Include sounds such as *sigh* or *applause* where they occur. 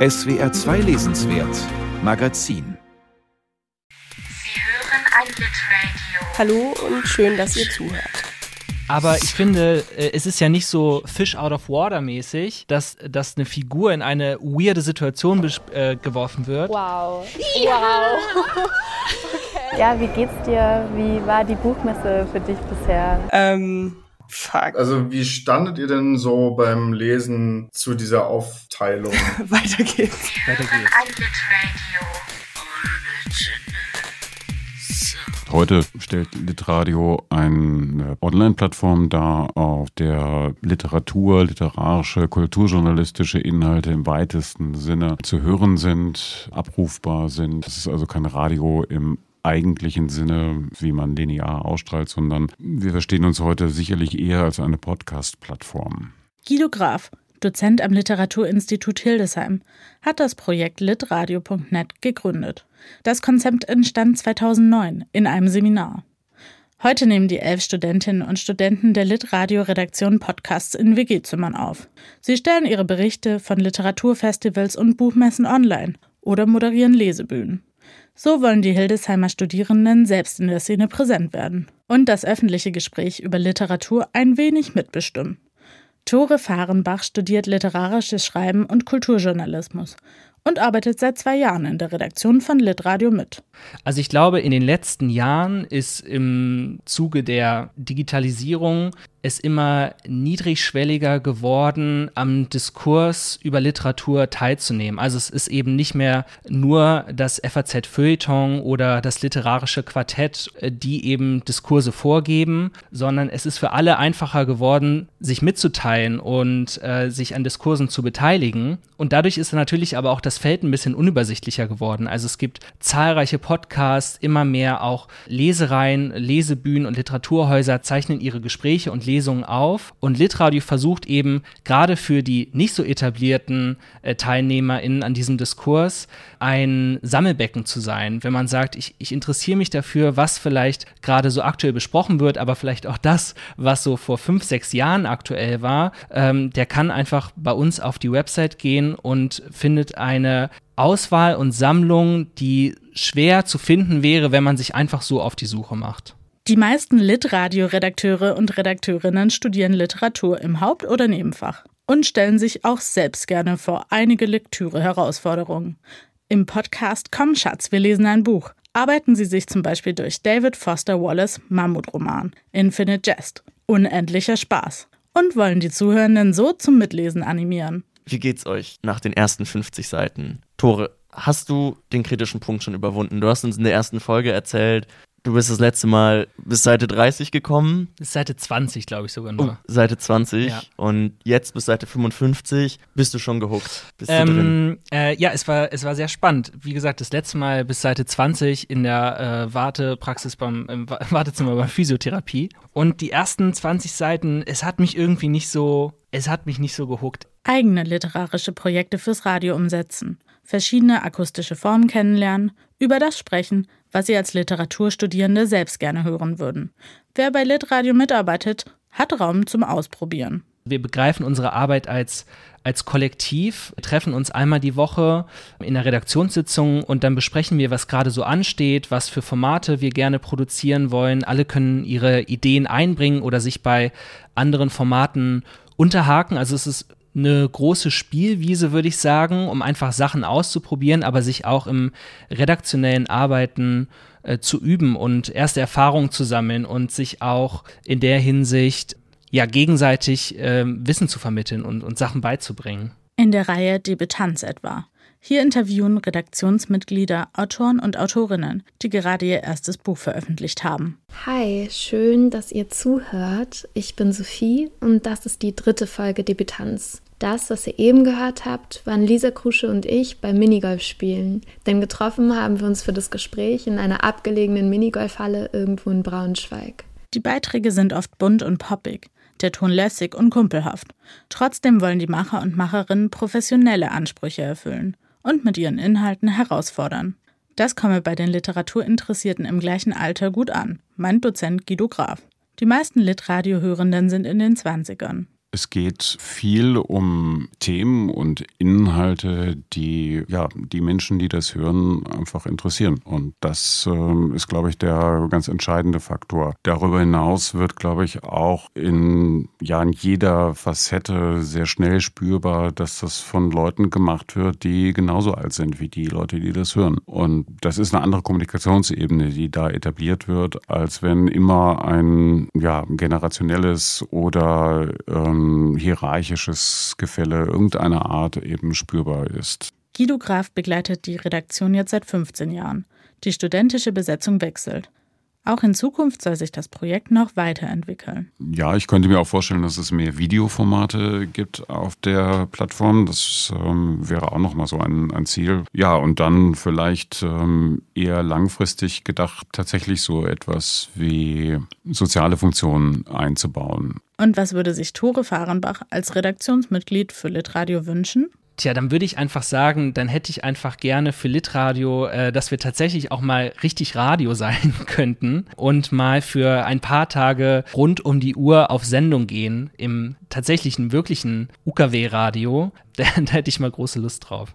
SWR 2 Lesenswert Magazin Sie hören ein Litradio. Hallo und schön, dass ihr zuhört. Aber ich finde, äh, es ist ja nicht so Fish out of water mäßig, dass, dass eine Figur in eine weirde Situation äh, geworfen wird. Wow. Wow. *laughs* okay. Ja, wie geht's dir? Wie war die Buchmesse für dich bisher? Ähm, fuck. Also wie standet ihr denn so beim Lesen zu dieser Aufteilung? *laughs* Weiter geht's. Weiter geht's. Heute stellt Litradio eine Online-Plattform dar, auf der Literatur, literarische, kulturjournalistische Inhalte im weitesten Sinne zu hören sind, abrufbar sind. Es ist also kein Radio im eigentlichen Sinne, wie man linear ausstrahlt, sondern wir verstehen uns heute sicherlich eher als eine Podcast-Plattform. Guido Graf, Dozent am Literaturinstitut Hildesheim, hat das Projekt litradio.net gegründet. Das Konzept entstand 2009 in einem Seminar. Heute nehmen die elf Studentinnen und Studenten der Litradio-Redaktion Podcasts in WG-Zimmern auf. Sie stellen ihre Berichte von Literaturfestivals und Buchmessen online oder moderieren Lesebühnen. So wollen die Hildesheimer Studierenden selbst in der Szene präsent werden und das öffentliche Gespräch über Literatur ein wenig mitbestimmen. Tore Fahrenbach studiert literarisches Schreiben und Kulturjournalismus und arbeitet seit zwei Jahren in der Redaktion von Litradio mit. Also ich glaube, in den letzten Jahren ist im Zuge der Digitalisierung es immer niedrigschwelliger geworden, am Diskurs über Literatur teilzunehmen. Also es ist eben nicht mehr nur das FAZ-Feuilleton oder das literarische Quartett, äh, die eben Diskurse vorgeben, sondern es ist für alle einfacher geworden, sich mitzuteilen und äh, sich an Diskursen zu beteiligen. Und dadurch ist natürlich aber auch das Feld ein bisschen unübersichtlicher geworden. Also es gibt zahlreiche Podcasts, immer mehr auch Lesereien, Lesebühnen und Literaturhäuser zeichnen ihre Gespräche und Lesungen auf. Und Litradio versucht eben gerade für die nicht so etablierten äh, TeilnehmerInnen an diesem Diskurs ein Sammelbecken zu sein. Wenn man sagt, ich, ich interessiere mich dafür, was vielleicht gerade so aktuell besprochen wird, aber vielleicht auch das, was so vor fünf, sechs Jahren aktuell war, ähm, der kann einfach bei uns auf die Website gehen und findet eine Auswahl und Sammlung, die schwer zu finden wäre, wenn man sich einfach so auf die Suche macht. Die meisten Litradio-Redakteure und Redakteurinnen studieren Literatur im Haupt- oder Nebenfach und stellen sich auch selbst gerne vor einige Lektüre-Herausforderungen. Im Podcast Komm Schatz, wir lesen ein Buch arbeiten sie sich zum Beispiel durch David Foster Wallace Mammutroman Infinite Jest, unendlicher Spaß und wollen die Zuhörenden so zum Mitlesen animieren. Wie geht's euch nach den ersten 50 Seiten? Tore, hast du den kritischen Punkt schon überwunden? Du hast uns in der ersten Folge erzählt, du bist das letzte Mal bis Seite 30 gekommen. Bis Seite 20, glaube ich sogar Oh, nur. Seite 20 Ja. und jetzt bis Seite 55 bist du schon gehuckt. Bist du drin? Ähm, äh, ja, es war, es war sehr spannend. Wie gesagt, das letzte Mal bis Seite 20 in der äh, Wartepraxis beim im Wa- *laughs* Wartezimmer bei Physiotherapie. Und die ersten 20 Seiten, es hat mich irgendwie nicht so, es hat mich nicht so gehuckt. eigene literarische Projekte fürs Radio umsetzen, verschiedene akustische Formen kennenlernen, über das sprechen, was Sie als Literaturstudierende selbst gerne hören würden. Wer bei Litradio mitarbeitet, hat Raum zum Ausprobieren. Wir begreifen unsere Arbeit als, als Kollektiv, wir treffen uns einmal die Woche in der Redaktionssitzung und dann besprechen wir, was gerade so ansteht, was für Formate wir gerne produzieren wollen. Alle können ihre Ideen einbringen oder sich bei anderen Formaten unterhaken. Also es ist eine große Spielwiese, würde ich sagen, um einfach Sachen auszuprobieren, aber sich auch im redaktionellen Arbeiten äh, zu üben und erste Erfahrungen zu sammeln und sich auch in der Hinsicht ja gegenseitig ähm, Wissen zu vermitteln und, und Sachen beizubringen. In der Reihe Debütanz etwa. Hier interviewen Redaktionsmitglieder, Autoren und Autorinnen, die gerade ihr erstes Buch veröffentlicht haben. Hi, schön, dass ihr zuhört. Ich bin Sophie und das ist die dritte Folge Debütanz. Das, was ihr eben gehört habt, waren Lisa Krusche und ich beim Minigolf spielen. Denn getroffen haben wir uns für das Gespräch in einer abgelegenen Minigolfhalle irgendwo in Braunschweig. Die Beiträge sind oft bunt und poppig, der Ton lässig und kumpelhaft. Trotzdem wollen die Macher und Macherinnen professionelle Ansprüche erfüllen und mit ihren Inhalten herausfordern. Das komme bei den Literaturinteressierten im gleichen Alter gut an, meint Dozent Guido Graf. Die meisten Litradiohörenden sind in den 20ern. Es geht viel um Themen und Inhalte, die ja die Menschen, die das hören, einfach interessieren. Und das äh, ist, glaube ich, der ganz entscheidende Faktor. Darüber hinaus wird, glaube ich, auch in ja in jeder Facette sehr schnell spürbar, dass das von Leuten gemacht wird, die genauso alt sind wie die Leute, die das hören. Und das ist eine andere Kommunikationsebene, die da etabliert wird, als wenn immer ein ja generationelles oder hierarchisches Gefälle irgendeiner Art eben spürbar ist. Guido Graf begleitet die Redaktion jetzt seit 15 Jahren. Die studentische Besetzung wechselt. Auch in Zukunft soll sich das Projekt noch weiterentwickeln. Ja, ich könnte mir auch vorstellen, dass es mehr Videoformate gibt auf der Plattform. Das ähm, wäre auch nochmal so ein, ein, Ziel. Ja, und dann vielleicht ähm, eher langfristig gedacht, tatsächlich so etwas wie soziale Funktionen einzubauen. Und was würde sich Tore Fahrenbach als Redaktionsmitglied für Litradio wünschen? Tja, dann würde ich einfach sagen, dann hätte ich einfach gerne für Litradio, äh, dass wir tatsächlich auch mal richtig Radio *laughs* sein könnten und mal für ein paar Tage rund um die Uhr auf Sendung gehen im tatsächlichen, wirklichen UKW-Radio. *laughs* Da, da hätte ich mal große Lust drauf.